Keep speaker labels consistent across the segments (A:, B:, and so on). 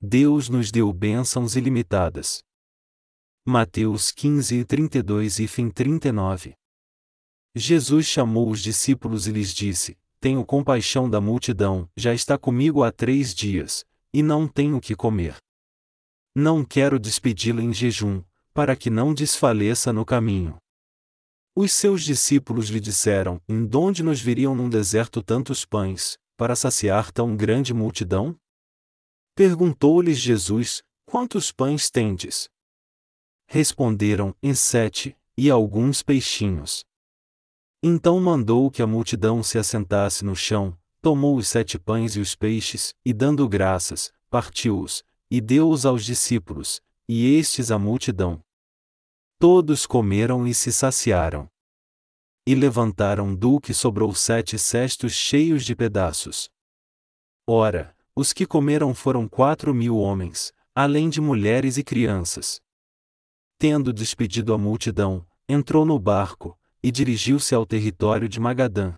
A: Deus nos deu bênçãos ilimitadas. Mateus 15, 32 e fim 39. Jesus chamou os discípulos e lhes disse: Tenho compaixão da multidão, já está comigo há três dias, e não tenho o que comer. Não quero despedi-la em jejum, para que não desfaleça no caminho. Os seus discípulos lhe disseram: Em donde nos viriam num deserto tantos pães, para saciar tão grande multidão? Perguntou-lhes Jesus: Quantos pães tendes? Responderam: Em sete, e alguns peixinhos. Então mandou que a multidão se assentasse no chão, tomou os sete pães e os peixes, e dando graças, partiu-os, e deu-os aos discípulos, e estes à multidão. Todos comeram e se saciaram. E levantaram do que sobrou sete cestos cheios de pedaços. Ora, os que comeram foram quatro mil homens, além de mulheres e crianças. Tendo despedido a multidão, entrou no barco, e dirigiu-se ao território de Magadã.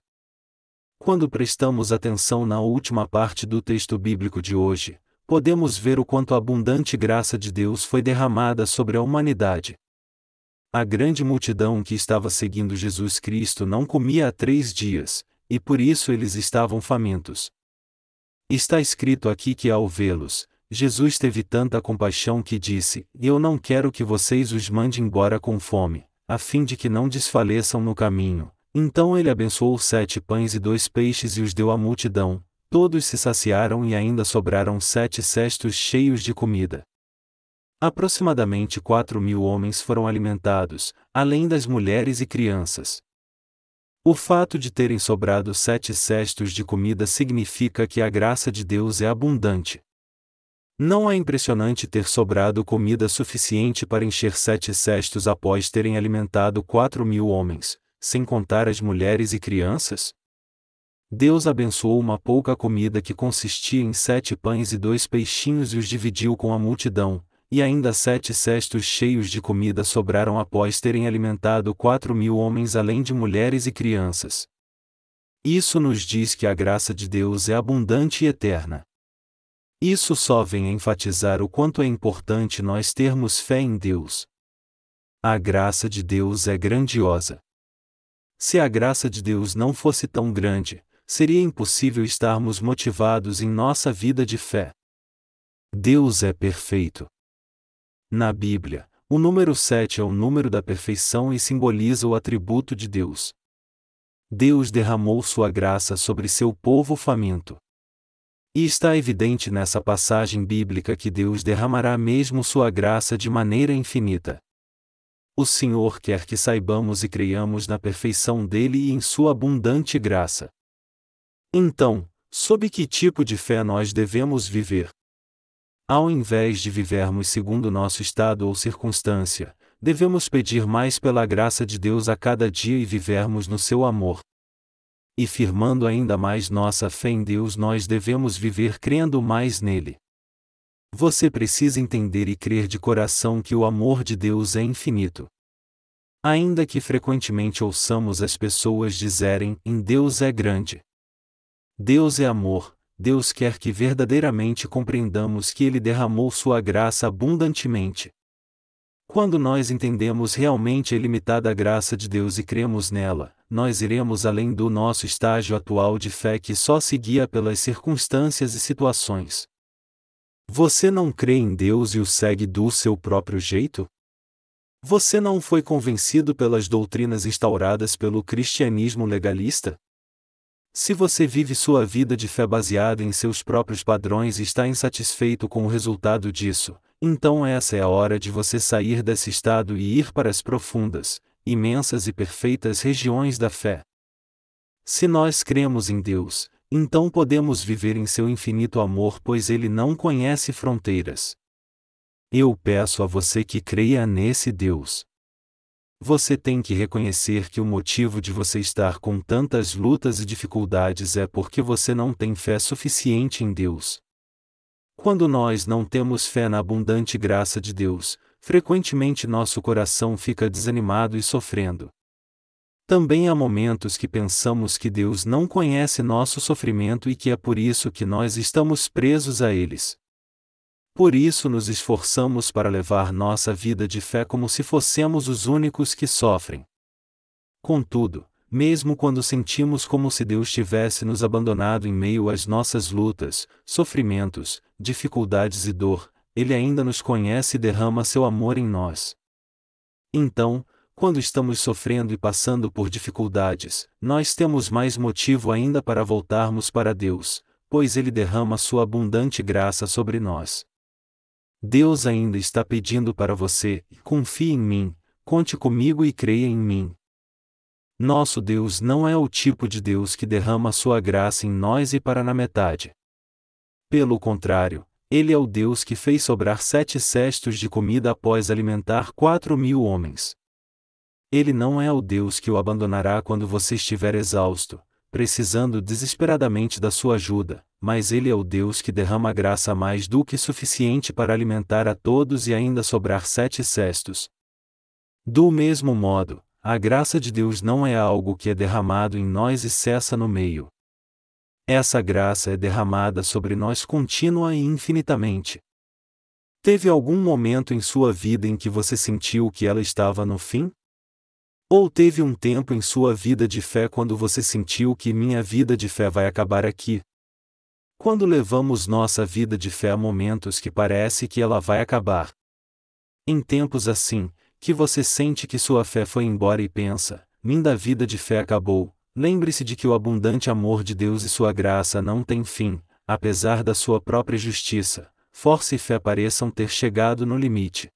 A: Quando prestamos atenção na última parte do texto bíblico de hoje, podemos ver o quanto a abundante graça de Deus foi derramada sobre a humanidade. A grande multidão que estava seguindo Jesus Cristo não comia há três dias, e por isso eles estavam famintos. Está escrito aqui que ao vê-los, Jesus teve tanta compaixão que disse: Eu não quero que vocês os mande embora com fome, a fim de que não desfaleçam no caminho. Então ele abençoou sete pães e dois peixes e os deu à multidão, todos se saciaram e ainda sobraram sete cestos cheios de comida. Aproximadamente quatro mil homens foram alimentados, além das mulheres e crianças. O fato de terem sobrado sete cestos de comida significa que a graça de Deus é abundante. Não é impressionante ter sobrado comida suficiente para encher sete cestos após terem alimentado quatro mil homens, sem contar as mulheres e crianças? Deus abençoou uma pouca comida que consistia em sete pães e dois peixinhos e os dividiu com a multidão, e ainda sete cestos cheios de comida sobraram após terem alimentado quatro mil homens além de mulheres e crianças. Isso nos diz que a graça de Deus é abundante e eterna. Isso só vem enfatizar o quanto é importante nós termos fé em Deus. A graça de Deus é grandiosa. Se a graça de Deus não fosse tão grande, seria impossível estarmos motivados em nossa vida de fé. Deus é perfeito. Na Bíblia, o número 7 é o número da perfeição e simboliza o atributo de Deus. Deus derramou sua graça sobre seu povo faminto. E está evidente nessa passagem bíblica que Deus derramará mesmo sua graça de maneira infinita. O Senhor quer que saibamos e creiamos na perfeição dele e em sua abundante graça. Então, sob que tipo de fé nós devemos viver? Ao invés de vivermos segundo nosso estado ou circunstância, devemos pedir mais pela graça de Deus a cada dia e vivermos no seu amor. E firmando ainda mais nossa fé em Deus, nós devemos viver crendo mais nele. Você precisa entender e crer de coração que o amor de Deus é infinito. Ainda que frequentemente ouçamos as pessoas dizerem: em Deus é grande. Deus é amor, Deus quer que verdadeiramente compreendamos que Ele derramou Sua graça abundantemente. Quando nós entendemos realmente a ilimitada graça de Deus e cremos nela, nós iremos além do nosso estágio atual de fé que só se guia pelas circunstâncias e situações. Você não crê em Deus e o segue do seu próprio jeito? Você não foi convencido pelas doutrinas instauradas pelo cristianismo legalista? Se você vive sua vida de fé baseada em seus próprios padrões e está insatisfeito com o resultado disso, então essa é a hora de você sair desse estado e ir para as profundas, imensas e perfeitas regiões da fé. Se nós cremos em Deus, então podemos viver em seu infinito amor, pois ele não conhece fronteiras. Eu peço a você que creia nesse Deus. Você tem que reconhecer que o motivo de você estar com tantas lutas e dificuldades é porque você não tem fé suficiente em Deus. Quando nós não temos fé na abundante graça de Deus, frequentemente nosso coração fica desanimado e sofrendo. Também há momentos que pensamos que Deus não conhece nosso sofrimento e que é por isso que nós estamos presos a eles. Por isso nos esforçamos para levar nossa vida de fé como se fossemos os únicos que sofrem. Contudo, mesmo quando sentimos como se Deus tivesse nos abandonado em meio às nossas lutas, sofrimentos, dificuldades e dor, Ele ainda nos conhece e derrama seu amor em nós. Então, quando estamos sofrendo e passando por dificuldades, nós temos mais motivo ainda para voltarmos para Deus, pois Ele derrama sua abundante graça sobre nós. Deus ainda está pedindo para você: confie em mim, conte comigo e creia em mim. Nosso Deus não é o tipo de Deus que derrama sua graça em nós e para na metade. Pelo contrário, Ele é o Deus que fez sobrar sete cestos de comida após alimentar quatro mil homens. Ele não é o Deus que o abandonará quando você estiver exausto, precisando desesperadamente da sua ajuda, mas Ele é o Deus que derrama graça mais do que suficiente para alimentar a todos e ainda sobrar sete cestos. Do mesmo modo, a graça de Deus não é algo que é derramado em nós e cessa no meio. Essa graça é derramada sobre nós contínua e infinitamente. Teve algum momento em sua vida em que você sentiu que ela estava no fim? Ou teve um tempo em sua vida de fé quando você sentiu que minha vida de fé vai acabar aqui? Quando levamos nossa vida de fé a momentos que parece que ela vai acabar. Em tempos assim, que você sente que sua fé foi embora e pensa, minha vida de fé acabou, lembre-se de que o abundante amor de Deus e sua graça não têm fim, apesar da sua própria justiça, força e fé pareçam ter chegado no limite.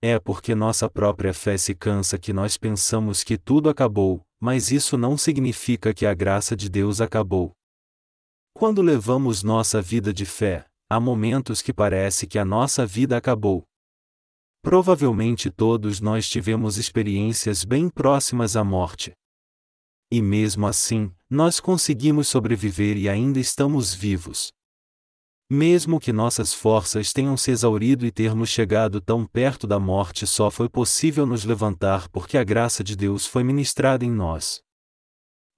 A: É porque nossa própria fé se cansa que nós pensamos que tudo acabou, mas isso não significa que a graça de Deus acabou. Quando levamos nossa vida de fé, há momentos que parece que a nossa vida acabou. Provavelmente todos nós tivemos experiências bem próximas à morte. E mesmo assim, nós conseguimos sobreviver e ainda estamos vivos. Mesmo que nossas forças tenham se exaurido e termos chegado tão perto da morte, só foi possível nos levantar porque a graça de Deus foi ministrada em nós.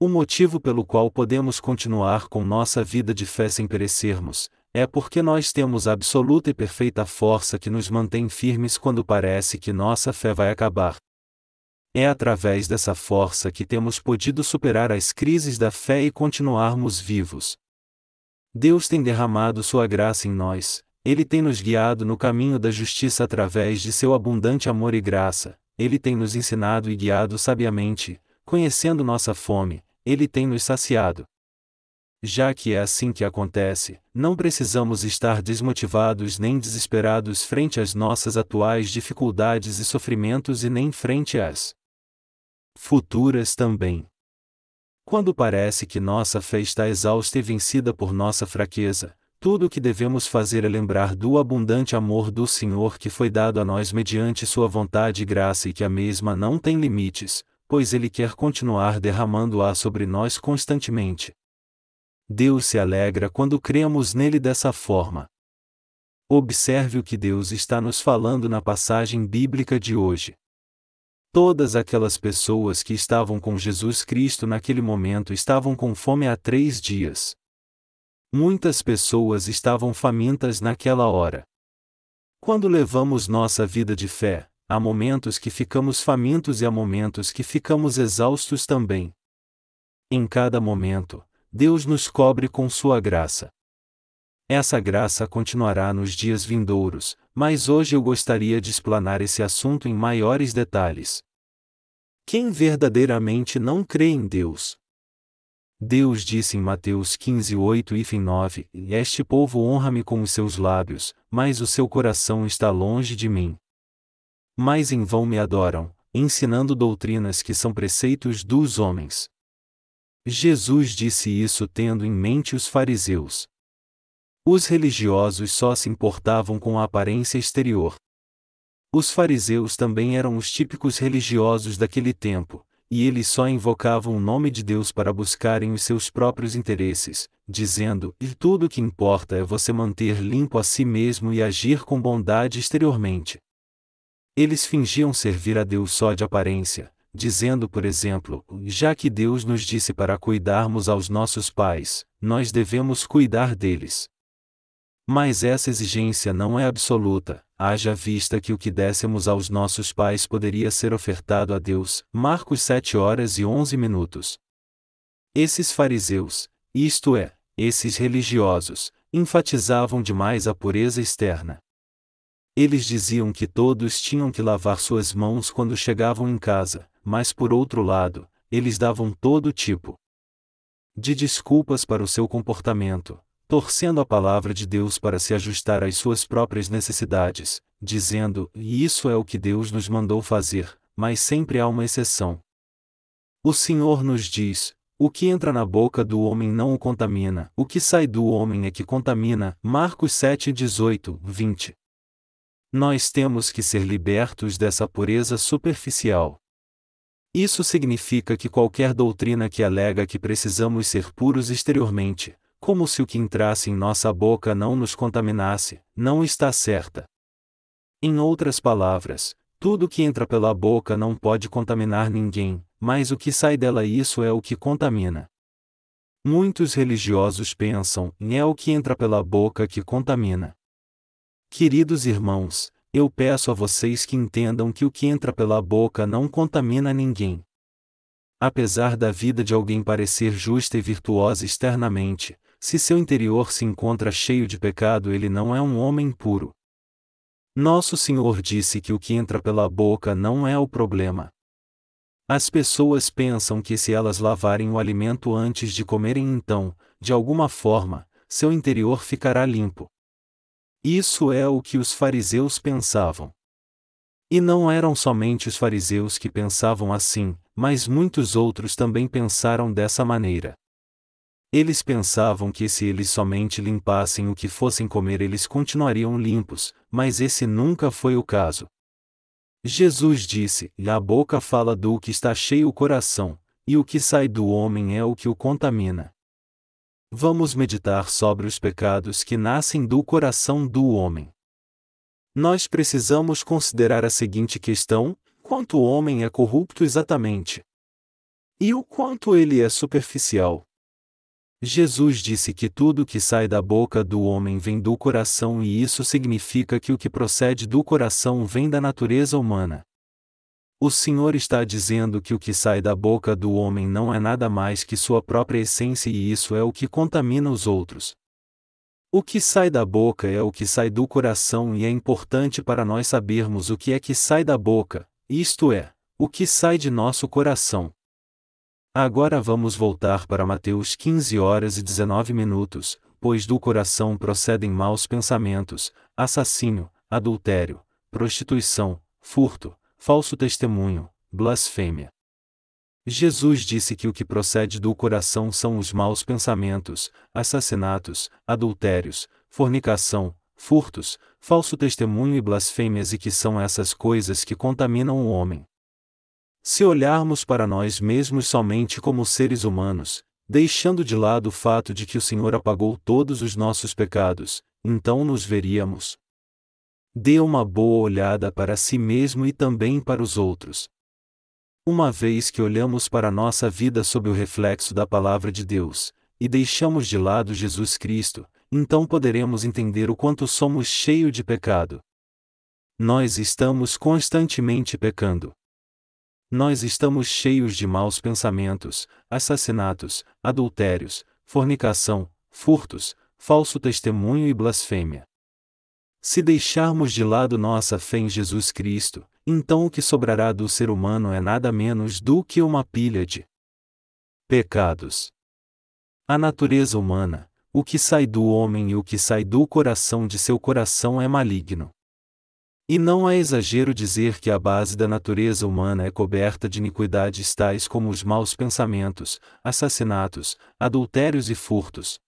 A: O motivo pelo qual podemos continuar com nossa vida de fé sem perecermos, é porque nós temos absoluta e perfeita força que nos mantém firmes quando parece que nossa fé vai acabar. É através dessa força que temos podido superar as crises da fé e continuarmos vivos. Deus tem derramado sua graça em nós, ele tem nos guiado no caminho da justiça através de seu abundante amor e graça, ele tem nos ensinado e guiado sabiamente, conhecendo nossa fome, ele tem nos saciado. Já que é assim que acontece, não precisamos estar desmotivados nem desesperados frente às nossas atuais dificuldades e sofrimentos e nem frente às futuras também. Quando parece que nossa fé está exausta e vencida por nossa fraqueza, tudo o que devemos fazer é lembrar do abundante amor do Senhor que foi dado a nós mediante Sua vontade e graça e que a mesma não tem limites, pois Ele quer continuar derramando-a sobre nós constantemente. Deus se alegra quando cremos nele dessa forma. Observe o que Deus está nos falando na passagem bíblica de hoje. Todas aquelas pessoas que estavam com Jesus Cristo naquele momento estavam com fome há três dias. Muitas pessoas estavam famintas naquela hora. Quando levamos nossa vida de fé, há momentos que ficamos famintos e há momentos que ficamos exaustos também. Em cada momento, Deus nos cobre com Sua graça. Essa graça continuará nos dias vindouros, mas hoje eu gostaria de explanar esse assunto em maiores detalhes. Quem verdadeiramente não crê em Deus? Deus disse em Mateus 15, 8 e 9: Este povo honra-me com os seus lábios, mas o seu coração está longe de mim. Mas em vão me adoram, ensinando doutrinas que são preceitos dos homens. Jesus disse isso tendo em mente os fariseus. Os religiosos só se importavam com a aparência exterior. Os fariseus também eram os típicos religiosos daquele tempo, e eles só invocavam o nome de Deus para buscarem os seus próprios interesses, dizendo: e tudo o que importa é você manter limpo a si mesmo e agir com bondade exteriormente. Eles fingiam servir a Deus só de aparência, dizendo, por exemplo, já que Deus nos disse para cuidarmos aos nossos pais, nós devemos cuidar deles. Mas essa exigência não é absoluta, haja vista que o que dessemos aos nossos pais poderia ser ofertado a Deus. Marcos 7 horas e 11 minutos. Esses fariseus, isto é, esses religiosos, enfatizavam demais a pureza externa. Eles diziam que todos tinham que lavar suas mãos quando chegavam em casa, mas por outro lado, eles davam todo tipo de desculpas para o seu comportamento, torcendo a palavra de Deus para se ajustar às suas próprias necessidades, dizendo: E isso é o que Deus nos mandou fazer, mas sempre há uma exceção. O Senhor nos diz: O que entra na boca do homem não o contamina, o que sai do homem é que contamina. Marcos 7, 18, 20. Nós temos que ser libertos dessa pureza superficial. Isso significa que qualquer doutrina que alega que precisamos ser puros exteriormente, como se o que entrasse em nossa boca não nos contaminasse, não está certa. Em outras palavras, tudo que entra pela boca não pode contaminar ninguém, mas o que sai dela isso é o que contamina. Muitos religiosos pensam, é o que entra pela boca que contamina. Queridos irmãos, eu peço a vocês que entendam que o que entra pela boca não contamina ninguém. Apesar da vida de alguém parecer justa e virtuosa externamente, se seu interior se encontra cheio de pecado, ele não é um homem puro. Nosso Senhor disse que o que entra pela boca não é o problema. As pessoas pensam que se elas lavarem o alimento antes de comerem, então, de alguma forma, seu interior ficará limpo. Isso é o que os fariseus pensavam. E não eram somente os fariseus que pensavam assim, mas muitos outros também pensaram dessa maneira. Eles pensavam que se eles somente limpassem o que fossem comer eles continuariam limpos, mas esse nunca foi o caso. Jesus disse: A boca fala do que está cheio o coração, e o que sai do homem é o que o contamina. Vamos meditar sobre os pecados que nascem do coração do homem. Nós precisamos considerar a seguinte questão: quanto o homem é corrupto exatamente? E o quanto ele é superficial? Jesus disse que tudo que sai da boca do homem vem do coração e isso significa que o que procede do coração vem da natureza humana. O Senhor está dizendo que o que sai da boca do homem não é nada mais que sua própria essência e isso é o que contamina os outros. O que sai da boca é o que sai do coração e é importante para nós sabermos o que é que sai da boca, isto é, o que sai de nosso coração. Agora vamos voltar para Mateus 15 horas e 19 minutos, pois do coração procedem maus pensamentos, assassínio, adultério, prostituição, furto, falso testemunho, blasfêmia. Jesus disse que o que procede do coração são os maus pensamentos, assassinatos, adultérios, fornicação, furtos, falso testemunho e blasfêmias e que são essas coisas que contaminam o homem. Se olharmos para nós mesmos somente como seres humanos, deixando de lado o fato de que o Senhor apagou todos os nossos pecados, então nos veríamos, Dê uma boa olhada para si mesmo e também para os outros. Uma vez que olhamos para a nossa vida sob o reflexo da Palavra de Deus, e deixamos de lado Jesus Cristo, então poderemos entender o quanto somos cheios de pecado. Nós estamos constantemente pecando. Nós estamos cheios de maus pensamentos, assassinatos, adultérios, fornicação, furtos, falso testemunho e blasfêmia. Se deixarmos de lado nossa fé em Jesus Cristo, então o que sobrará do ser humano é nada menos do que uma pilha de pecados. A natureza humana, o que sai do homem e o que sai do coração de seu coração é maligno. E não é exagero dizer que a base da natureza humana é coberta de iniquidades tais como os maus pensamentos, assassinatos, adultérios e furtos,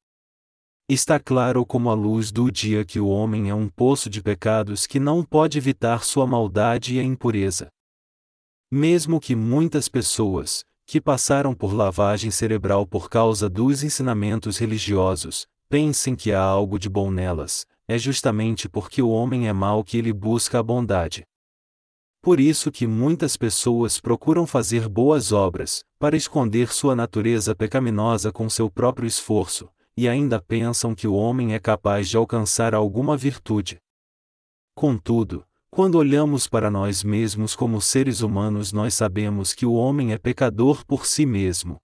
A: Está claro como a luz do dia que o homem é um poço de pecados que não pode evitar sua maldade e a impureza. Mesmo que muitas pessoas, que passaram por lavagem cerebral por causa dos ensinamentos religiosos, pensem que há algo de bom nelas, é justamente porque o homem é mau que ele busca a bondade. Por isso que muitas pessoas procuram fazer boas obras, para esconder sua natureza pecaminosa com seu próprio esforço, e ainda pensam que o homem é capaz de alcançar alguma virtude. Contudo, quando olhamos para nós mesmos como seres humanos, nós sabemos que o homem é pecador por si mesmo.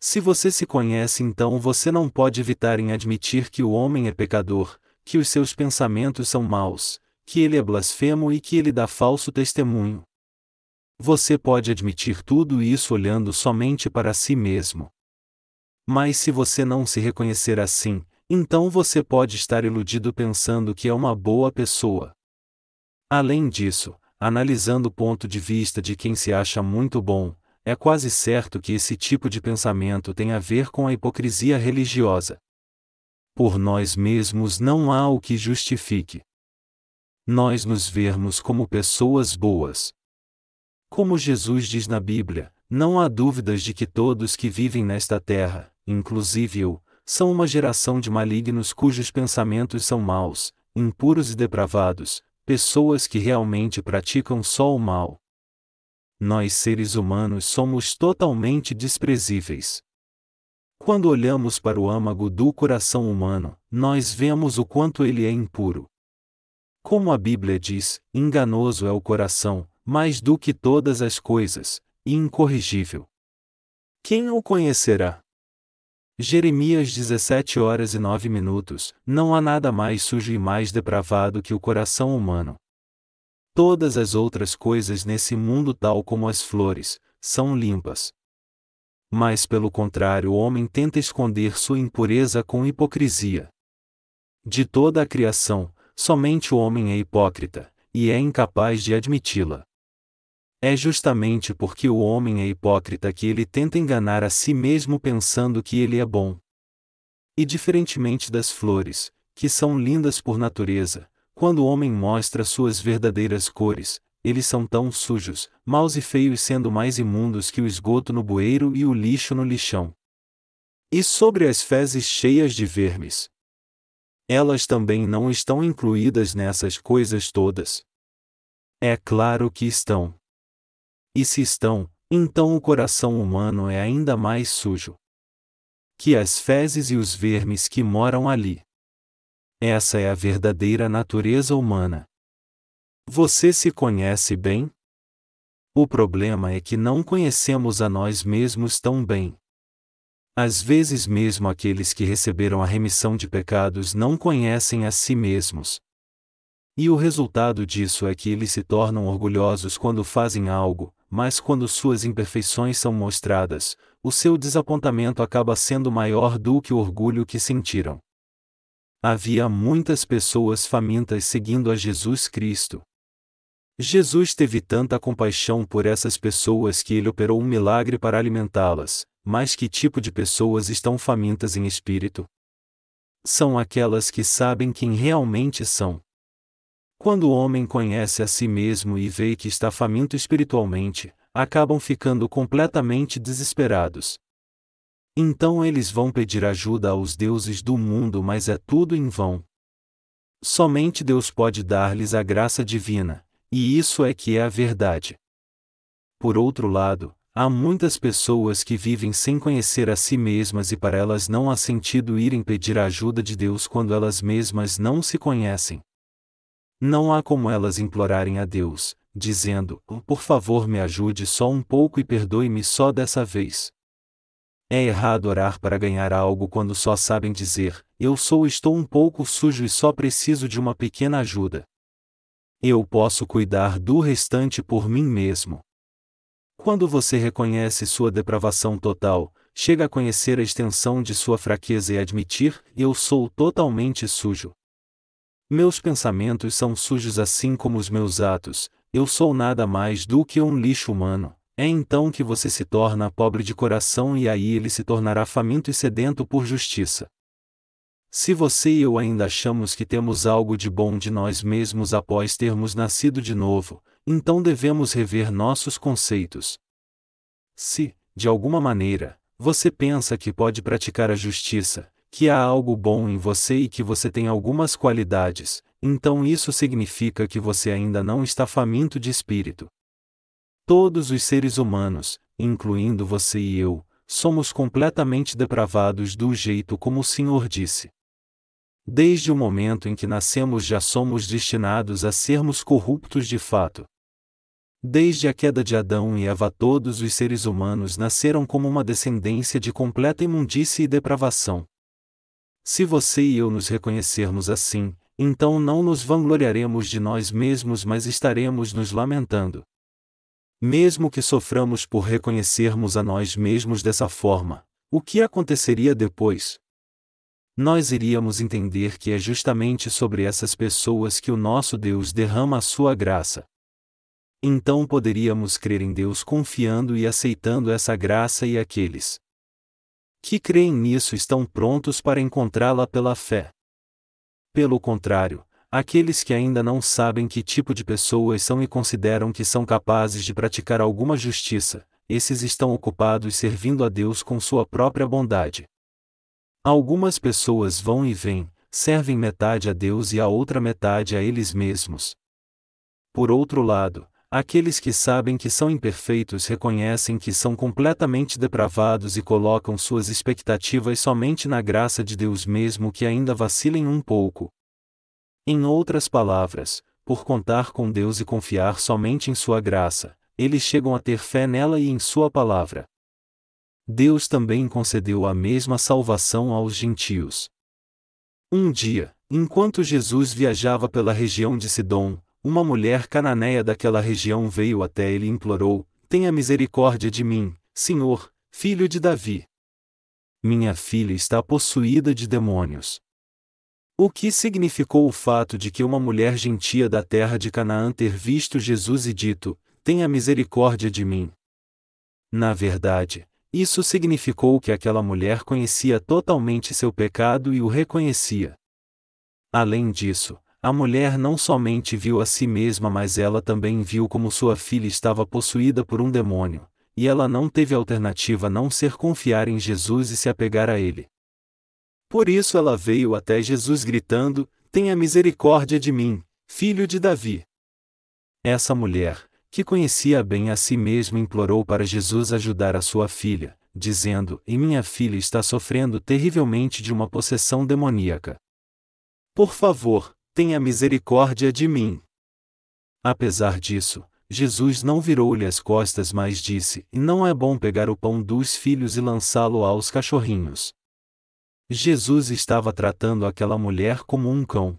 A: Se você se conhece, então você não pode evitar em admitir que o homem é pecador, que os seus pensamentos são maus, que ele é blasfemo e que ele dá falso testemunho. Você pode admitir tudo isso olhando somente para si mesmo. Mas se você não se reconhecer assim, então você pode estar iludido pensando que é uma boa pessoa. Além disso, analisando o ponto de vista de quem se acha muito bom, é quase certo que esse tipo de pensamento tem a ver com a hipocrisia religiosa. Por nós mesmos não há o que justifique. Nós nos vermos como pessoas boas. Como Jesus diz na Bíblia, não há dúvidas de que todos que vivem nesta terra, inclusive eu, são uma geração de malignos cujos pensamentos são maus, impuros e depravados, pessoas que realmente praticam só o mal. Nós seres humanos somos totalmente desprezíveis. Quando olhamos para o âmago do coração humano, nós vemos o quanto ele é impuro. Como a Bíblia diz, enganoso é o coração, mais do que todas as coisas, e incorrigível. Quem o conhecerá? Jeremias 17 horas e 9 minutos. Não há nada mais sujo e mais depravado que o coração humano. Todas as outras coisas nesse mundo, tal como as flores, são limpas. Mas pelo contrário, o homem tenta esconder sua impureza com hipocrisia. De toda a criação, somente o homem é hipócrita, e é incapaz de admiti-la. É justamente porque o homem é hipócrita que ele tenta enganar a si mesmo pensando que ele é bom. E diferentemente das flores, que são lindas por natureza, quando o homem mostra suas verdadeiras cores, eles são tão sujos, maus e feios, sendo mais imundos que o esgoto no bueiro e o lixo no lixão. E sobre as fezes cheias de vermes. Elas também não estão incluídas nessas coisas todas. É claro que estão. E se estão, então o coração humano é ainda mais sujo que as fezes e os vermes que moram ali. Essa é a verdadeira natureza humana. Você se conhece bem? O problema é que não conhecemos a nós mesmos tão bem. Às vezes, mesmo aqueles que receberam a remissão de pecados não conhecem a si mesmos. E o resultado disso é que eles se tornam orgulhosos quando fazem algo, mas quando suas imperfeições são mostradas, o seu desapontamento acaba sendo maior do que o orgulho que sentiram. Havia muitas pessoas famintas seguindo a Jesus Cristo. Jesus teve tanta compaixão por essas pessoas que ele operou um milagre para alimentá-las, mas que tipo de pessoas estão famintas em espírito? São aquelas que sabem quem realmente são. Quando o homem conhece a si mesmo e vê que está faminto espiritualmente, acabam ficando completamente desesperados. Então eles vão pedir ajuda aos deuses do mundo, mas é tudo em vão. Somente Deus pode dar-lhes a graça divina, e isso é que é a verdade. Por outro lado, há muitas pessoas que vivem sem conhecer a si mesmas e para elas não há sentido irem pedir a ajuda de Deus quando elas mesmas não se conhecem. Não há como elas implorarem a Deus, dizendo: Por favor, me ajude só um pouco e perdoe-me só dessa vez. É errado orar para ganhar algo quando só sabem dizer: Eu sou estou um pouco sujo e só preciso de uma pequena ajuda. Eu posso cuidar do restante por mim mesmo. Quando você reconhece sua depravação total, chega a conhecer a extensão de sua fraqueza e admitir: Eu sou totalmente sujo. Meus pensamentos são sujos assim como os meus atos, eu sou nada mais do que um lixo humano. É então que você se torna pobre de coração e aí ele se tornará faminto e sedento por justiça. Se você e eu ainda achamos que temos algo de bom de nós mesmos após termos nascido de novo, então devemos rever nossos conceitos. Se, de alguma maneira, você pensa que pode praticar a justiça, que há algo bom em você e que você tem algumas qualidades, então isso significa que você ainda não está faminto de espírito. Todos os seres humanos, incluindo você e eu, somos completamente depravados do jeito como o Senhor disse. Desde o momento em que nascemos já somos destinados a sermos corruptos de fato. Desde a queda de Adão e Eva, todos os seres humanos nasceram como uma descendência de completa imundície e depravação. Se você e eu nos reconhecermos assim, então não nos vangloriaremos de nós mesmos, mas estaremos nos lamentando. Mesmo que soframos por reconhecermos a nós mesmos dessa forma, o que aconteceria depois? Nós iríamos entender que é justamente sobre essas pessoas que o nosso Deus derrama a sua graça. Então poderíamos crer em Deus confiando e aceitando essa graça e aqueles que creem nisso estão prontos para encontrá-la pela fé. Pelo contrário, aqueles que ainda não sabem que tipo de pessoas são e consideram que são capazes de praticar alguma justiça, esses estão ocupados servindo a Deus com sua própria bondade. Algumas pessoas vão e vêm, servem metade a Deus e a outra metade a eles mesmos. Por outro lado, aqueles que sabem que são imperfeitos reconhecem que são completamente depravados e colocam suas expectativas somente na graça de Deus mesmo que ainda vacilem um pouco. Em outras palavras, por contar com Deus e confiar somente em Sua graça, eles chegam a ter fé nela e em Sua palavra. Deus também concedeu a mesma salvação aos gentios. Um dia, enquanto Jesus viajava pela região de Sidom, uma mulher cananeia daquela região veio até ele e implorou: Tenha misericórdia de mim, Senhor, filho de Davi. Minha filha está possuída de demônios. O que significou o fato de que uma mulher gentia da terra de Canaã ter visto Jesus e dito: Tenha misericórdia de mim? Na verdade, isso significou que aquela mulher conhecia totalmente seu pecado e o reconhecia. Além disso, a mulher não somente viu a si mesma, mas ela também viu como sua filha estava possuída por um demônio, e ela não teve alternativa a não ser confiar em Jesus e se apegar a ele. Por isso ela veio até Jesus gritando: Tenha misericórdia de mim, filho de Davi. Essa mulher, que conhecia bem a si mesma, implorou para Jesus ajudar a sua filha, dizendo: E minha filha está sofrendo terrivelmente de uma possessão demoníaca. Por favor, tenha misericórdia de mim. Apesar disso, Jesus não virou-lhe as costas, mas disse: Não é bom pegar o pão dos filhos e lançá-lo aos cachorrinhos. Jesus estava tratando aquela mulher como um cão.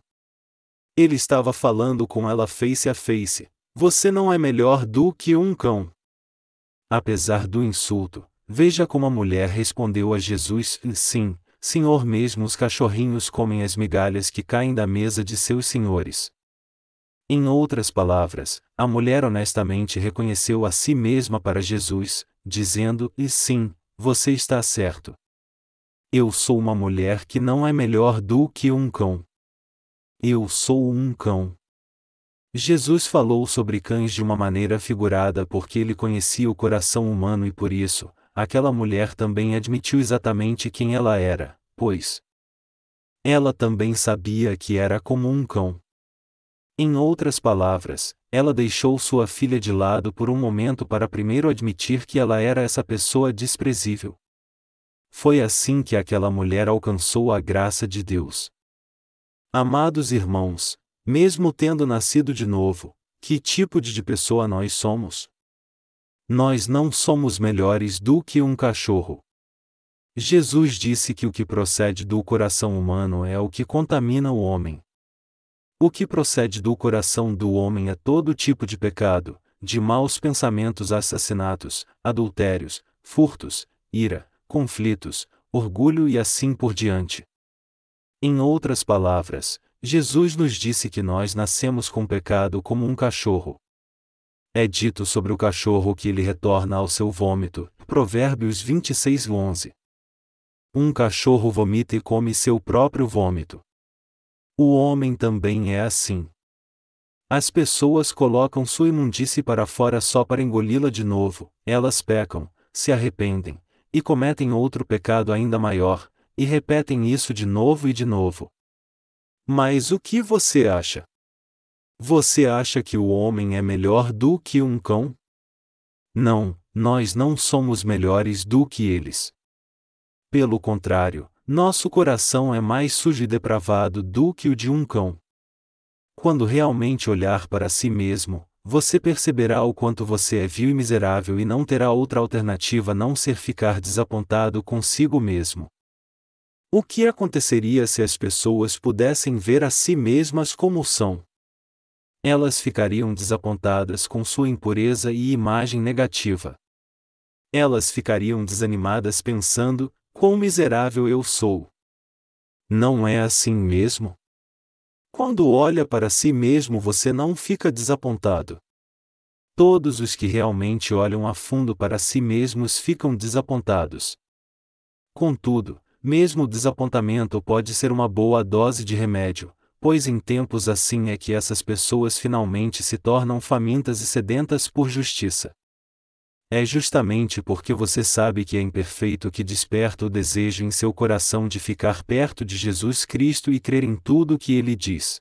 A: Ele estava falando com ela face a face: Você não é melhor do que um cão. Apesar do insulto, veja como a mulher respondeu a Jesus: Sim, Senhor, mesmo os cachorrinhos comem as migalhas que caem da mesa de seus senhores. Em outras palavras, a mulher honestamente reconheceu a si mesma para Jesus, dizendo: E sim, você está certo. Eu sou uma mulher que não é melhor do que um cão. Eu sou um cão. Jesus falou sobre cães de uma maneira figurada porque ele conhecia o coração humano e por isso, aquela mulher também admitiu exatamente quem ela era, pois ela também sabia que era como um cão. Em outras palavras, ela deixou sua filha de lado por um momento para primeiro admitir que ela era essa pessoa desprezível. Foi assim que aquela mulher alcançou a graça de Deus. Amados irmãos, mesmo tendo nascido de novo, que tipo de pessoa nós somos? Nós não somos melhores do que um cachorro. Jesus disse que o que procede do coração humano é o que contamina o homem. O que procede do coração do homem é todo tipo de pecado, de maus pensamentos, assassinatos, adultérios, furtos, ira, conflitos, orgulho e assim por diante. Em outras palavras, Jesus nos disse que nós nascemos com pecado como um cachorro. É dito sobre o cachorro que ele retorna ao seu vômito. Provérbios 26, 11. Um cachorro vomita e come seu próprio vômito. O homem também é assim. As pessoas colocam sua imundície para fora só para engoli-la de novo, elas pecam, se arrependem, e cometem outro pecado ainda maior, e repetem isso de novo e de novo. Mas o que você acha? Você acha que o homem é melhor do que um cão? Não, nós não somos melhores do que eles. Pelo contrário, nosso coração é mais sujo e depravado do que o de um cão. Quando realmente olhar para si mesmo, você perceberá o quanto você é vil e miserável e não terá outra alternativa a não ser ficar desapontado consigo mesmo. O que aconteceria se as pessoas pudessem ver a si mesmas como são? Elas ficariam desapontadas com sua impureza e imagem negativa. Elas ficariam desanimadas pensando: quão miserável eu sou. Não é assim mesmo? Quando olha para si mesmo, você não fica desapontado. Todos os que realmente olham a fundo para si mesmos ficam desapontados. Contudo, mesmo o desapontamento pode ser uma boa dose de remédio, pois em tempos assim é que essas pessoas finalmente se tornam famintas e sedentas por justiça. É justamente porque você sabe que é imperfeito que desperta o desejo em seu coração de ficar perto de Jesus Cristo e crer em tudo o que ele diz.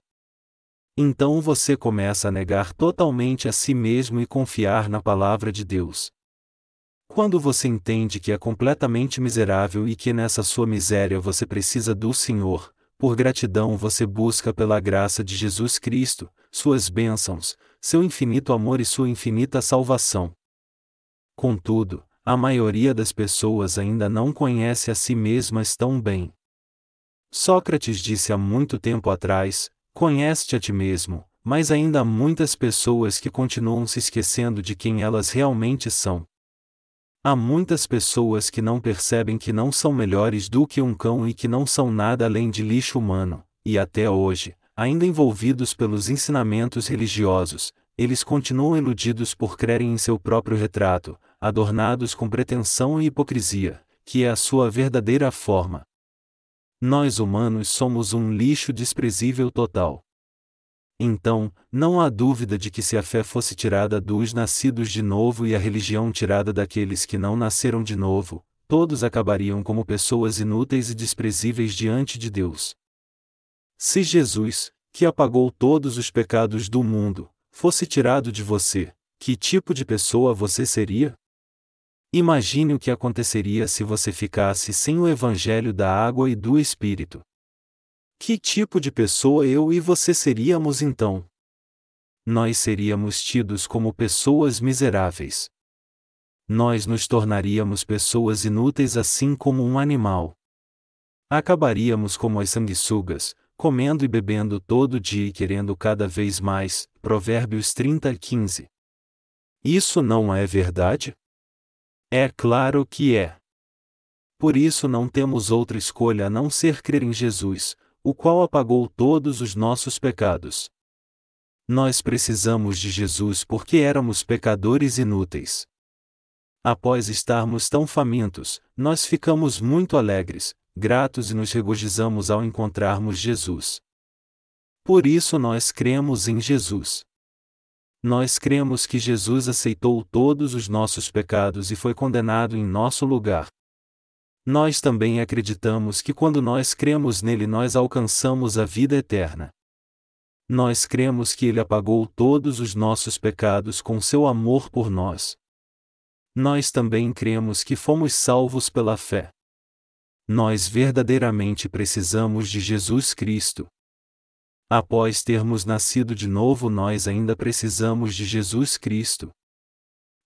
A: Então você começa a negar totalmente a si mesmo e confiar na palavra de Deus. Quando você entende que é completamente miserável e que nessa sua miséria você precisa do Senhor, por gratidão você busca pela graça de Jesus Cristo, suas bênçãos, seu infinito amor e sua infinita salvação. Contudo, a maioria das pessoas ainda não conhece a si mesmas tão bem. Sócrates disse há muito tempo atrás: Conhece-te a ti mesmo, mas ainda há muitas pessoas que continuam se esquecendo de quem elas realmente são. Há muitas pessoas que não percebem que não são melhores do que um cão e que não são nada além de lixo humano, e até hoje, ainda envolvidos pelos ensinamentos religiosos, eles continuam iludidos por crerem em seu próprio retrato, adornados com pretensão e hipocrisia, que é a sua verdadeira forma. Nós humanos somos um lixo desprezível total. Então, não há dúvida de que se a fé fosse tirada dos nascidos de novo e a religião tirada daqueles que não nasceram de novo, todos acabariam como pessoas inúteis e desprezíveis diante de Deus. Se Jesus, que apagou todos os pecados do mundo, fosse tirado de você, que tipo de pessoa você seria? Imagine o que aconteceria se você ficasse sem o Evangelho da água e do Espírito. Que tipo de pessoa eu e você seríamos então? Nós seríamos tidos como pessoas miseráveis. Nós nos tornaríamos pessoas inúteis assim como um animal. Acabaríamos como as sanguessugas, comendo e bebendo todo dia e querendo cada vez mais. Provérbios 30 15. Isso não é verdade? É claro que é. Por isso não temos outra escolha a não ser crer em Jesus, o qual apagou todos os nossos pecados. Nós precisamos de Jesus porque éramos pecadores inúteis. Após estarmos tão famintos, nós ficamos muito alegres, gratos e nos regozijamos ao encontrarmos Jesus. Por isso nós cremos em Jesus. Nós cremos que Jesus aceitou todos os nossos pecados e foi condenado em nosso lugar. Nós também acreditamos que quando nós cremos nele nós alcançamos a vida eterna. Nós cremos que ele apagou todos os nossos pecados com seu amor por nós. Nós também cremos que fomos salvos pela fé. Nós verdadeiramente precisamos de Jesus Cristo. Após termos nascido de novo, nós ainda precisamos de Jesus Cristo.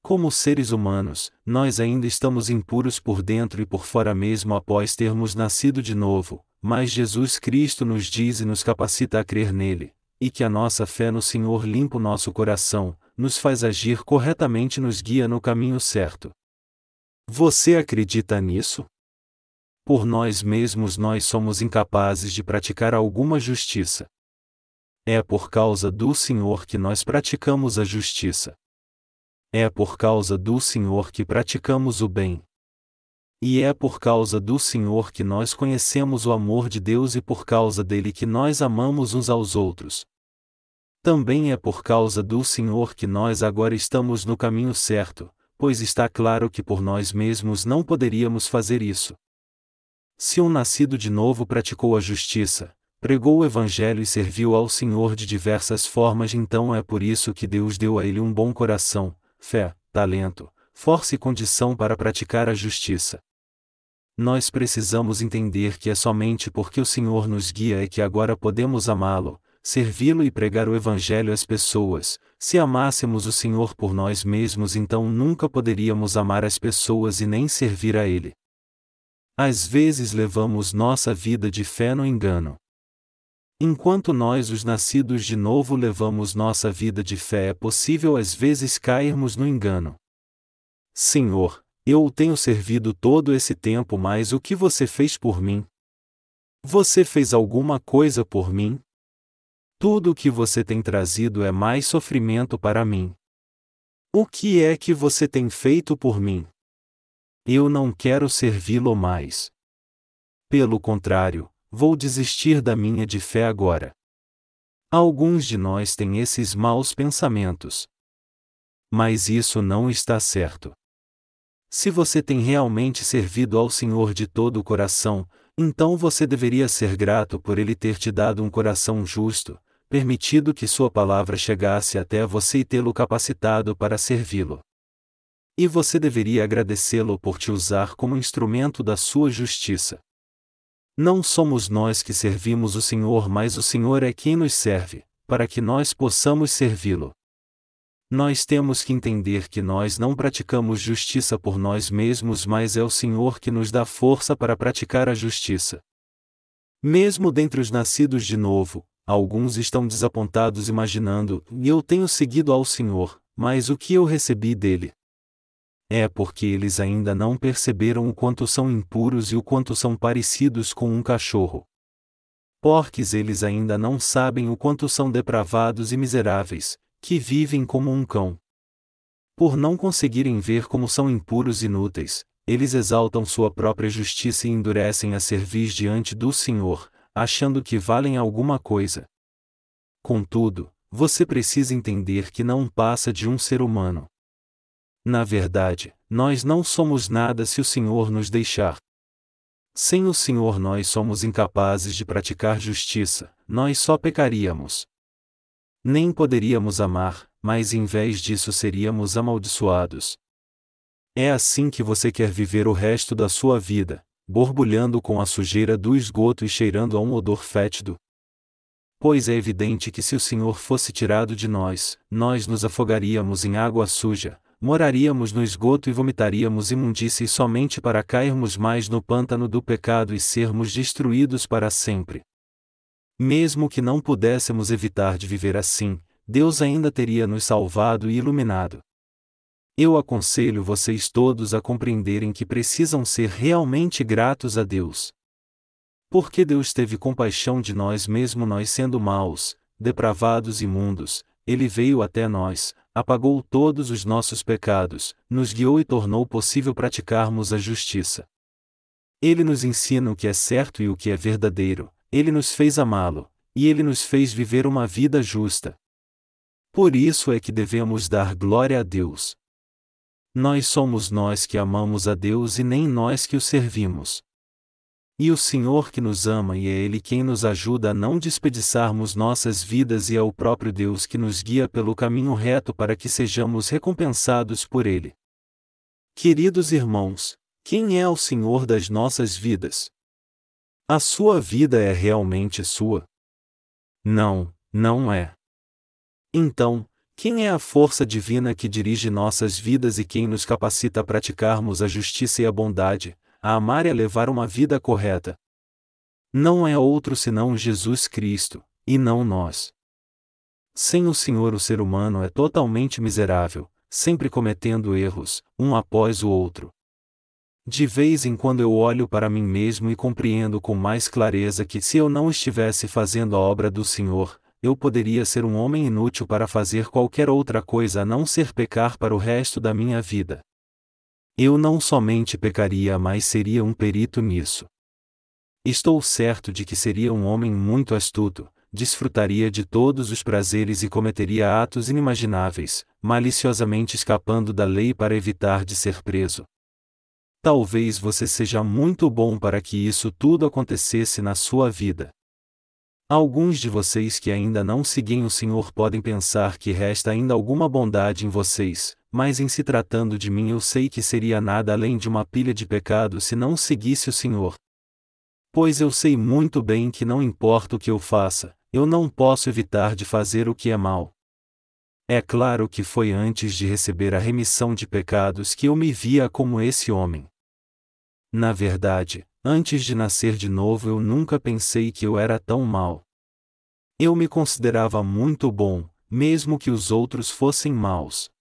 A: Como seres humanos, nós ainda estamos impuros por dentro e por fora mesmo após termos nascido de novo, mas Jesus Cristo nos diz e nos capacita a crer nele, e que a nossa fé no Senhor limpa o nosso coração, nos faz agir corretamente e nos guia no caminho certo. Você acredita nisso? Por nós mesmos nós somos incapazes de praticar alguma justiça. É por causa do Senhor que nós praticamos a justiça. É por causa do Senhor que praticamos o bem. E é por causa do Senhor que nós conhecemos o amor de Deus e por causa dele que nós amamos uns aos outros. Também é por causa do Senhor que nós agora estamos no caminho certo, pois está claro que por nós mesmos não poderíamos fazer isso. Se um nascido de novo praticou a justiça, pregou o Evangelho e serviu ao Senhor de diversas formas, então é por isso que Deus deu a ele um bom coração, fé, talento, força e condição para praticar a justiça. Nós precisamos entender que é somente porque o Senhor nos guia é que agora podemos amá-lo, servi-lo e pregar o Evangelho às pessoas. Se amássemos o Senhor por nós mesmos, então nunca poderíamos amar as pessoas e nem servir a Ele. Às vezes levamos nossa vida de fé no engano. Enquanto nós, os nascidos de novo, levamos nossa vida de fé, é possível às vezes cairmos no engano. Senhor, eu o tenho servido todo esse tempo, mas o que você fez por mim? Você fez alguma coisa por mim? Tudo o que você tem trazido é mais sofrimento para mim. O que é que você tem feito por mim? Eu não quero servi-lo mais. Pelo contrário, vou desistir da minha de fé agora. Alguns de nós têm esses maus pensamentos. Mas isso não está certo. Se você tem realmente servido ao Senhor de todo o coração, então você deveria ser grato por Ele ter te dado um coração justo, permitido que Sua palavra chegasse até você e tê-lo capacitado para servi-lo. E você deveria agradecê-lo por te usar como instrumento da sua justiça. Não somos nós que servimos o Senhor, mas o Senhor é quem nos serve, para que nós possamos servi-lo. Nós temos que entender que nós não praticamos justiça por nós mesmos, mas é o Senhor que nos dá força para praticar a justiça. Mesmo dentre os nascidos de novo, alguns estão desapontados imaginando: eu tenho seguido ao Senhor, mas o que eu recebi dele? É porque eles ainda não perceberam o quanto são impuros e o quanto são parecidos com um cachorro. Porques eles ainda não sabem o quanto são depravados e miseráveis, que vivem como um cão. Por não conseguirem ver como são impuros e inúteis, eles exaltam sua própria justiça e endurecem a cerviz diante do Senhor, achando que valem alguma coisa. Contudo, você precisa entender que não passa de um ser humano. Na verdade, nós não somos nada se o Senhor nos deixar. Sem o Senhor nós somos incapazes de praticar justiça, nós só pecaríamos. Nem poderíamos amar, mas em vez disso seríamos amaldiçoados. É assim que você quer viver o resto da sua vida, borbulhando com a sujeira do esgoto e cheirando a um odor fétido? Pois é evidente que se o Senhor fosse tirado de nós, nós nos afogaríamos em água suja, moraríamos no esgoto e vomitaríamos imundície somente para cairmos mais no pântano do pecado e sermos destruídos para sempre. Mesmo que não pudéssemos evitar de viver assim, Deus ainda teria nos salvado e iluminado. Eu aconselho vocês todos a compreenderem que precisam ser realmente gratos a Deus. Porque Deus teve compaixão de nós mesmo nós sendo maus, depravados e imundos, Ele veio até nós, apagou todos os nossos pecados, nos guiou e tornou possível praticarmos a justiça. Ele nos ensina o que é certo e o que é verdadeiro, ele nos fez amá-lo, e ele nos fez viver uma vida justa. Por isso é que devemos dar glória a Deus. Nós somos nós que amamos a Deus e nem nós que o servimos. E o Senhor que nos ama e é Ele quem nos ajuda a não desperdiçarmos nossas vidas e é o próprio Deus que nos guia pelo caminho reto para que sejamos recompensados por Ele. Queridos irmãos, quem é o Senhor das nossas vidas? A sua vida é realmente sua? Não, não é. Então, quem é a força divina que dirige nossas vidas e quem nos capacita a praticarmos a justiça e a bondade, a amar e a levar uma vida correta? Não é outro senão Jesus Cristo, e não nós. Sem o Senhor, o ser humano é totalmente miserável, sempre cometendo erros, um após o outro. De vez em quando eu olho para mim mesmo e compreendo com mais clareza que se eu não estivesse fazendo a obra do Senhor, eu poderia ser um homem inútil para fazer qualquer outra coisa a não ser pecar para o resto da minha vida. Eu não somente pecaria, mas seria um perito nisso. Estou certo de que seria um homem muito astuto, desfrutaria de todos os prazeres e cometeria atos inimagináveis, maliciosamente escapando da lei para evitar de ser preso. Talvez você seja muito bom para que isso tudo acontecesse na sua vida. Alguns de vocês que ainda não seguem o Senhor podem pensar que resta ainda alguma bondade em vocês, mas em se tratando de mim eu sei que seria nada além de uma pilha de pecado se não seguisse o Senhor. Pois eu sei muito bem que não importa o que eu faça, eu não posso evitar de fazer o que é mal. É claro que foi antes de receber a remissão de pecados que eu me via como esse homem. Na verdade, antes de nascer de novo eu nunca pensei que eu era tão mal. Eu me considerava muito bom, mesmo que os outros fossem maus.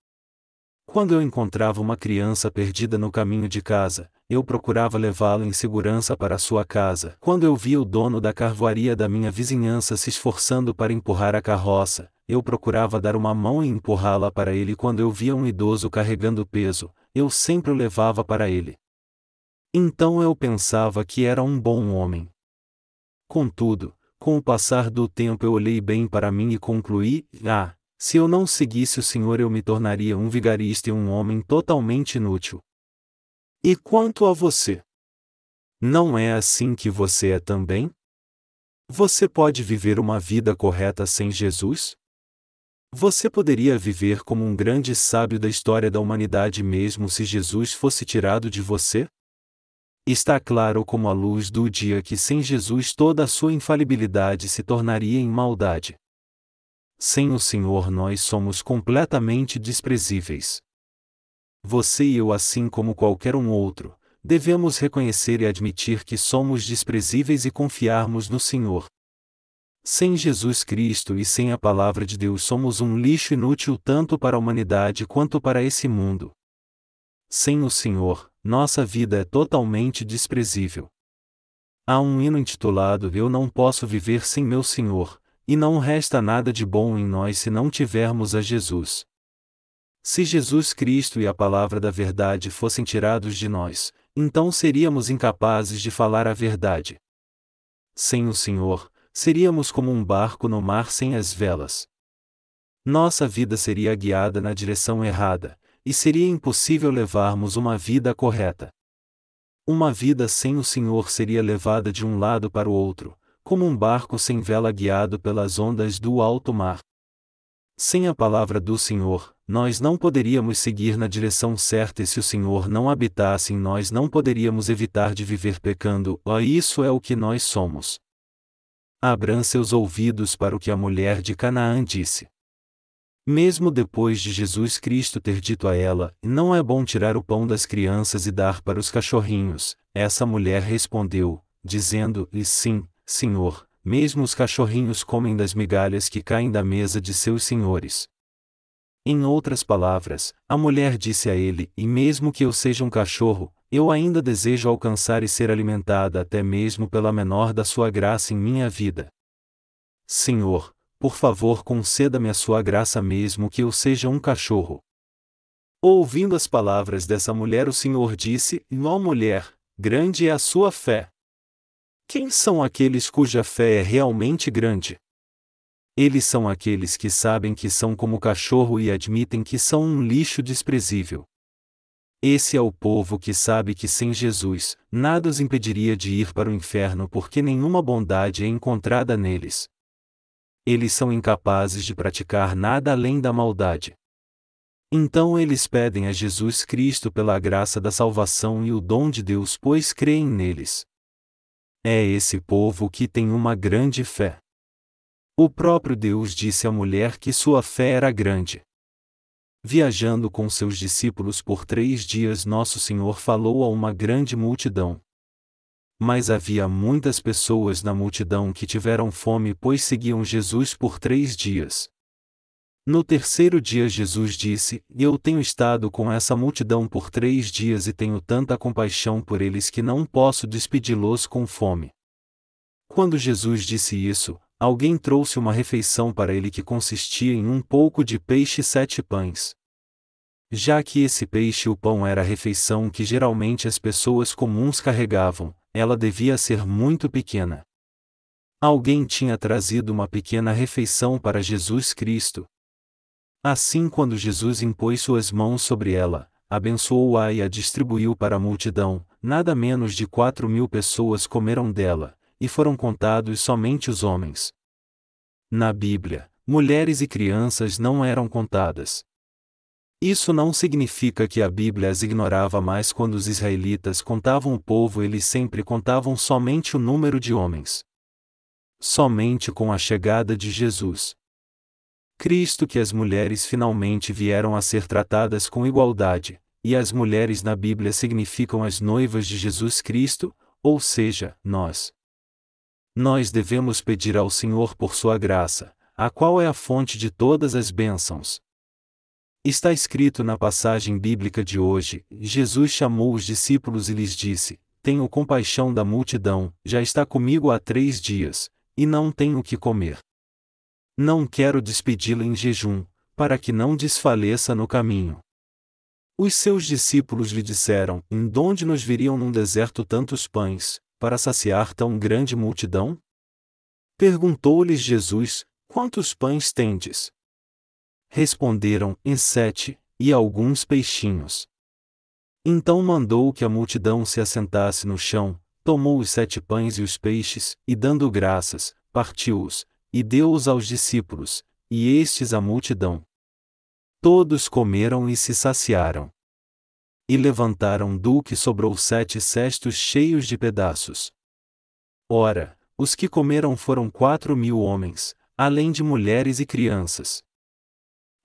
A: Quando eu encontrava uma criança perdida no caminho de casa, eu procurava levá-la em segurança para sua casa. Quando eu via o dono da carvoaria da minha vizinhança se esforçando para empurrar a carroça, eu procurava dar uma mão e empurrá-la para ele. Quando eu via um idoso carregando peso, eu sempre o levava para ele. Então eu pensava que era um bom homem. Contudo, com o passar do tempo eu olhei bem para mim e concluí: ah, se eu não seguisse o Senhor eu me tornaria um vigarista e um homem totalmente inútil. E quanto a você? Não é assim que você é também? Você pode viver uma vida correta sem Jesus? Você poderia viver como um grande sábio da história da humanidade mesmo se Jesus fosse tirado de você? Está claro como a luz do dia que sem Jesus toda a sua infalibilidade se tornaria em maldade. Sem o Senhor nós somos completamente desprezíveis. Você e eu, assim como qualquer um outro, devemos reconhecer e admitir que somos desprezíveis e confiarmos no Senhor. Sem Jesus Cristo e sem a Palavra de Deus somos um lixo inútil tanto para a humanidade quanto para esse mundo. Sem o Senhor, nossa vida é totalmente desprezível. Há um hino intitulado Eu não posso viver sem meu Senhor, e não resta nada de bom em nós se não tivermos a Jesus. Se Jesus Cristo e a palavra da verdade fossem tirados de nós, então seríamos incapazes de falar a verdade. Sem o Senhor, seríamos como um barco no mar sem as velas. Nossa vida seria guiada na direção errada, e seria impossível levarmos uma vida correta. Uma vida sem o Senhor seria levada de um lado para o outro, como um barco sem vela guiado pelas ondas do alto mar. Sem a palavra do Senhor, nós não poderíamos seguir na direção certa e se o Senhor não habitasse em nós não poderíamos evitar de viver pecando, ó isso é o que nós somos. Abram seus ouvidos para o que a mulher de Canaã disse. Mesmo depois de Jesus Cristo ter dito a ela: Não é bom tirar o pão das crianças e dar para os cachorrinhos, essa mulher respondeu, dizendo-lhe: Sim, Senhor, mesmo os cachorrinhos comem das migalhas que caem da mesa de seus senhores. Em outras palavras, a mulher disse a ele: E mesmo que eu seja um cachorro, eu ainda desejo alcançar e ser alimentada até mesmo pela menor da sua graça em minha vida. Senhor, por favor conceda-me a sua graça mesmo que eu seja um cachorro. Ouvindo as palavras dessa mulher, o Senhor disse: Ó mulher, grande é a sua fé. Quem são aqueles cuja fé é realmente grande? Eles são aqueles que sabem que são como cachorro e admitem que são um lixo desprezível. Esse é o povo que sabe que sem Jesus, nada os impediria de ir para o inferno porque nenhuma bondade é encontrada neles eles são incapazes de praticar nada além da maldade. Então eles pedem a Jesus Cristo pela graça da salvação e o dom de Deus, pois creem neles. É esse povo que tem uma grande fé. O próprio Deus disse à mulher que sua fé era grande. Viajando com seus discípulos por três dias, Nosso Senhor falou a uma grande multidão, mas havia muitas pessoas na multidão que tiveram fome pois seguiam Jesus por três dias. No terceiro dia Jesus disse: Eu tenho estado com essa multidão por três dias e tenho tanta compaixão por eles que não posso despedi-los com fome. Quando Jesus disse isso, alguém trouxe uma refeição para ele que consistia em um pouco de peixe e sete pães. Já que esse peixe e o pão era a refeição que geralmente as pessoas comuns carregavam, ela devia ser muito pequena. Alguém tinha trazido uma pequena refeição para Jesus Cristo. Assim, quando Jesus impôs suas mãos sobre ela, abençoou-a e a distribuiu para a multidão, nada menos de quatro mil pessoas comeram dela, e foram contados somente os homens. Na Bíblia, mulheres e crianças não eram contadas. Isso não significa que a Bíblia as ignorava mais quando os israelitas contavam o povo, eles sempre contavam somente o número de homens. Somente com a chegada de Jesus. Cristo que as mulheres finalmente vieram a ser tratadas com igualdade, e as mulheres na Bíblia significam as noivas de Jesus Cristo, ou seja, nós. Nós devemos pedir ao Senhor por sua graça, a qual é a fonte de todas as bênçãos, Está escrito na passagem bíblica de hoje: Jesus chamou os discípulos e lhes disse: Tenho compaixão da multidão, já está comigo há três dias, e não tenho o que comer. Não quero despedi-la em jejum, para que não desfaleça no caminho. Os seus discípulos lhe disseram: Em donde nos viriam num deserto tantos pães, para saciar tão grande multidão? Perguntou-lhes Jesus: Quantos pães tendes? Responderam, em sete, e alguns peixinhos. Então mandou que a multidão se assentasse no chão, tomou os sete pães e os peixes, e dando graças, partiu-os, e deu-os aos discípulos, e estes à multidão. Todos comeram e se saciaram. E levantaram do que sobrou sete cestos cheios de pedaços. Ora, os que comeram foram quatro mil homens, além de mulheres e crianças.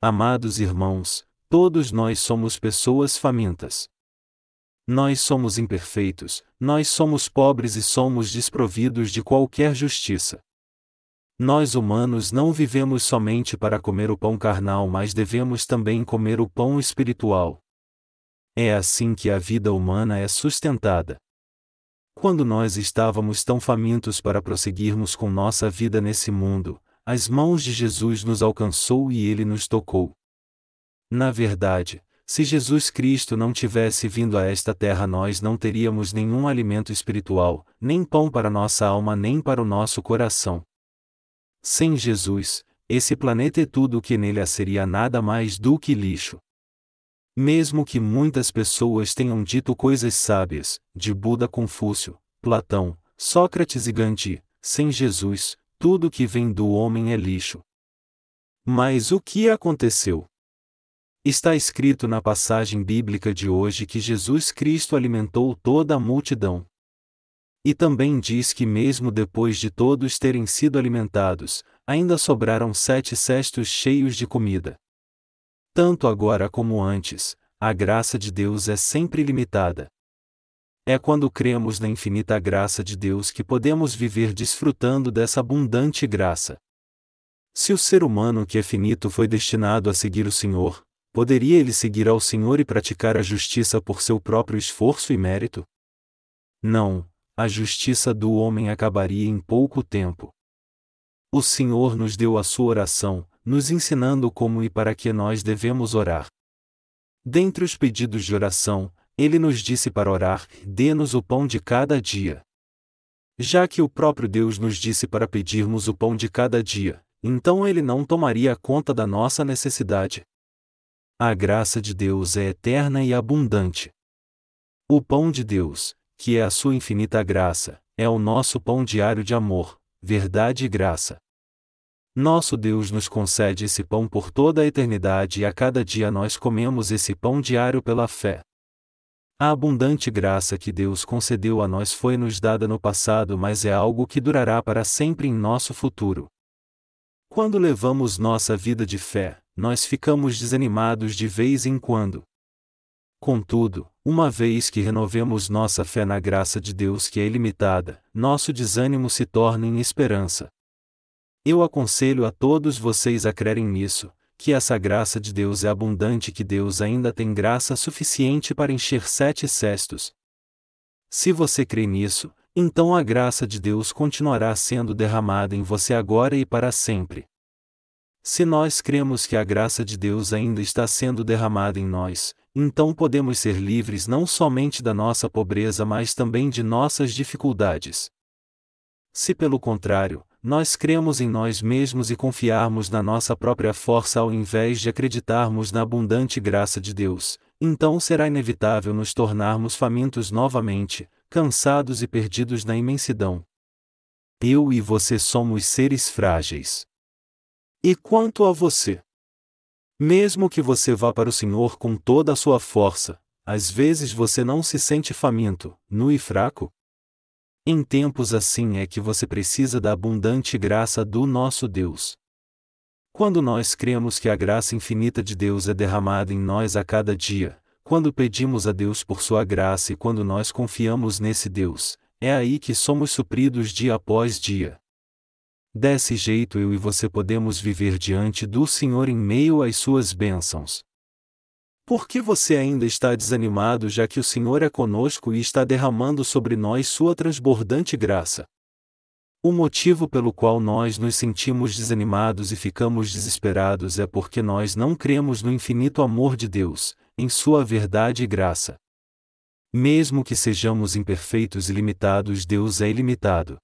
A: Amados irmãos, todos nós somos pessoas famintas. Nós somos imperfeitos, nós somos pobres e somos desprovidos de qualquer justiça. Nós humanos não vivemos somente para comer o pão carnal, mas devemos também comer o pão espiritual. É assim que a vida humana é sustentada. Quando nós estávamos tão famintos para prosseguirmos com nossa vida nesse mundo, as mãos de Jesus nos alcançou e ele nos tocou. Na verdade, se Jesus Cristo não tivesse vindo a esta terra, nós não teríamos nenhum alimento espiritual, nem pão para nossa alma, nem para o nosso coração. Sem Jesus, esse planeta e tudo o que nele há seria nada mais do que lixo. Mesmo que muitas pessoas tenham dito coisas sábias, de Buda Confúcio, Platão, Sócrates e Gandhi, sem Jesus, tudo que vem do homem é lixo. Mas o que aconteceu? Está escrito na passagem bíblica de hoje que Jesus Cristo alimentou toda a multidão. E também diz que, mesmo depois de todos terem sido alimentados, ainda sobraram sete cestos cheios de comida. Tanto agora como antes, a graça de Deus é sempre limitada. É quando cremos na infinita graça de Deus que podemos viver desfrutando dessa abundante graça. Se o ser humano que é finito foi destinado a seguir o Senhor, poderia ele seguir ao Senhor e praticar a justiça por seu próprio esforço e mérito? Não, a justiça do homem acabaria em pouco tempo. O Senhor nos deu a sua oração, nos ensinando como e para que nós devemos orar. Dentre os pedidos de oração, ele nos disse para orar: dê-nos o pão de cada dia. Já que o próprio Deus nos disse para pedirmos o pão de cada dia, então ele não tomaria conta da nossa necessidade. A graça de Deus é eterna e abundante. O pão de Deus, que é a sua infinita graça, é o nosso pão diário de amor, verdade e graça. Nosso Deus nos concede esse pão por toda a eternidade e a cada dia nós comemos esse pão diário pela fé. A abundante graça que Deus concedeu a nós foi nos dada no passado, mas é algo que durará para sempre em nosso futuro. Quando levamos nossa vida de fé, nós ficamos desanimados de vez em quando. Contudo, uma vez que renovemos nossa fé na graça de Deus que é ilimitada, nosso desânimo se torna em esperança. Eu aconselho a todos vocês a crerem nisso, que essa graça de Deus é abundante que Deus ainda tem graça suficiente para encher sete cestos. Se você crê nisso, então a graça de Deus continuará sendo derramada em você agora e para sempre. Se nós cremos que a graça de Deus ainda está sendo derramada em nós, então podemos ser livres não somente da nossa pobreza, mas também de nossas dificuldades. Se pelo contrário, nós cremos em nós mesmos e confiarmos na nossa própria força ao invés de acreditarmos na abundante graça de Deus, então será inevitável nos tornarmos famintos novamente, cansados e perdidos na imensidão. Eu e você somos seres frágeis. E quanto a você? Mesmo que você vá para o Senhor com toda a sua força, às vezes você não se sente faminto, nu e fraco? Em tempos assim é que você precisa da abundante graça do nosso Deus. Quando nós cremos que a graça infinita de Deus é derramada em nós a cada dia, quando pedimos a Deus por sua graça e quando nós confiamos nesse Deus, é aí que somos supridos dia após dia. Desse jeito eu e você podemos viver diante do Senhor em meio às suas bênçãos. Por que você ainda está desanimado já que o Senhor é conosco e está derramando sobre nós sua transbordante graça? O motivo pelo qual nós nos sentimos desanimados e ficamos desesperados é porque nós não cremos no infinito amor de Deus, em Sua verdade e graça. Mesmo que sejamos imperfeitos e limitados, Deus é ilimitado.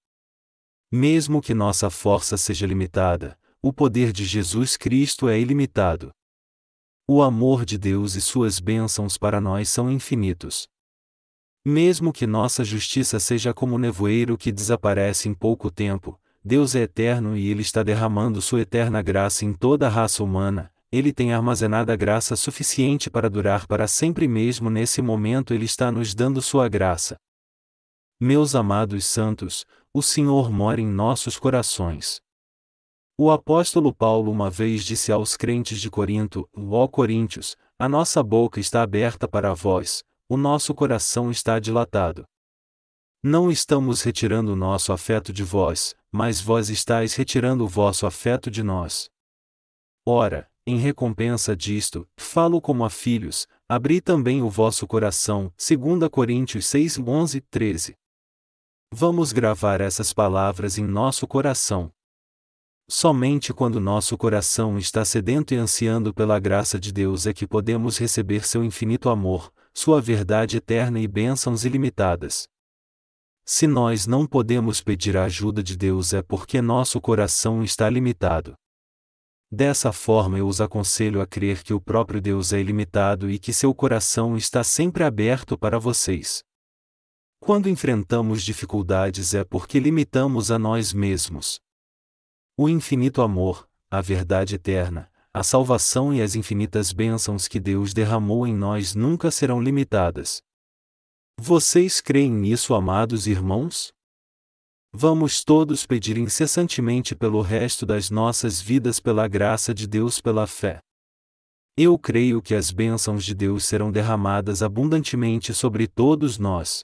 A: Mesmo que nossa força seja limitada, o poder de Jesus Cristo é ilimitado. O amor de Deus e suas bênçãos para nós são infinitos. Mesmo que nossa justiça seja como nevoeiro que desaparece em pouco tempo, Deus é eterno e Ele está derramando sua eterna graça em toda a raça humana, Ele tem armazenada graça suficiente para durar para sempre mesmo nesse momento Ele está nos dando sua graça. Meus amados santos, o Senhor mora em nossos corações. O apóstolo Paulo uma vez disse aos crentes de Corinto: Ó Coríntios, a nossa boca está aberta para vós, o nosso coração está dilatado. Não estamos retirando o nosso afeto de vós, mas vós estáis retirando o vosso afeto de nós. Ora, em recompensa disto, falo como a filhos, abri também o vosso coração, 2 Coríntios 6, 11, 13. Vamos gravar essas palavras em nosso coração. Somente quando nosso coração está sedento e ansiando pela graça de Deus é que podemos receber seu infinito amor, sua verdade eterna e bênçãos ilimitadas. Se nós não podemos pedir a ajuda de Deus é porque nosso coração está limitado. Dessa forma eu os aconselho a crer que o próprio Deus é ilimitado e que seu coração está sempre aberto para vocês. Quando enfrentamos dificuldades é porque limitamos a nós mesmos. O infinito amor, a verdade eterna, a salvação e as infinitas bênçãos que Deus derramou em nós nunca serão limitadas. Vocês creem nisso, amados irmãos? Vamos todos pedir incessantemente pelo resto das nossas vidas pela graça de Deus pela fé. Eu creio que as bênçãos de Deus serão derramadas abundantemente sobre todos nós.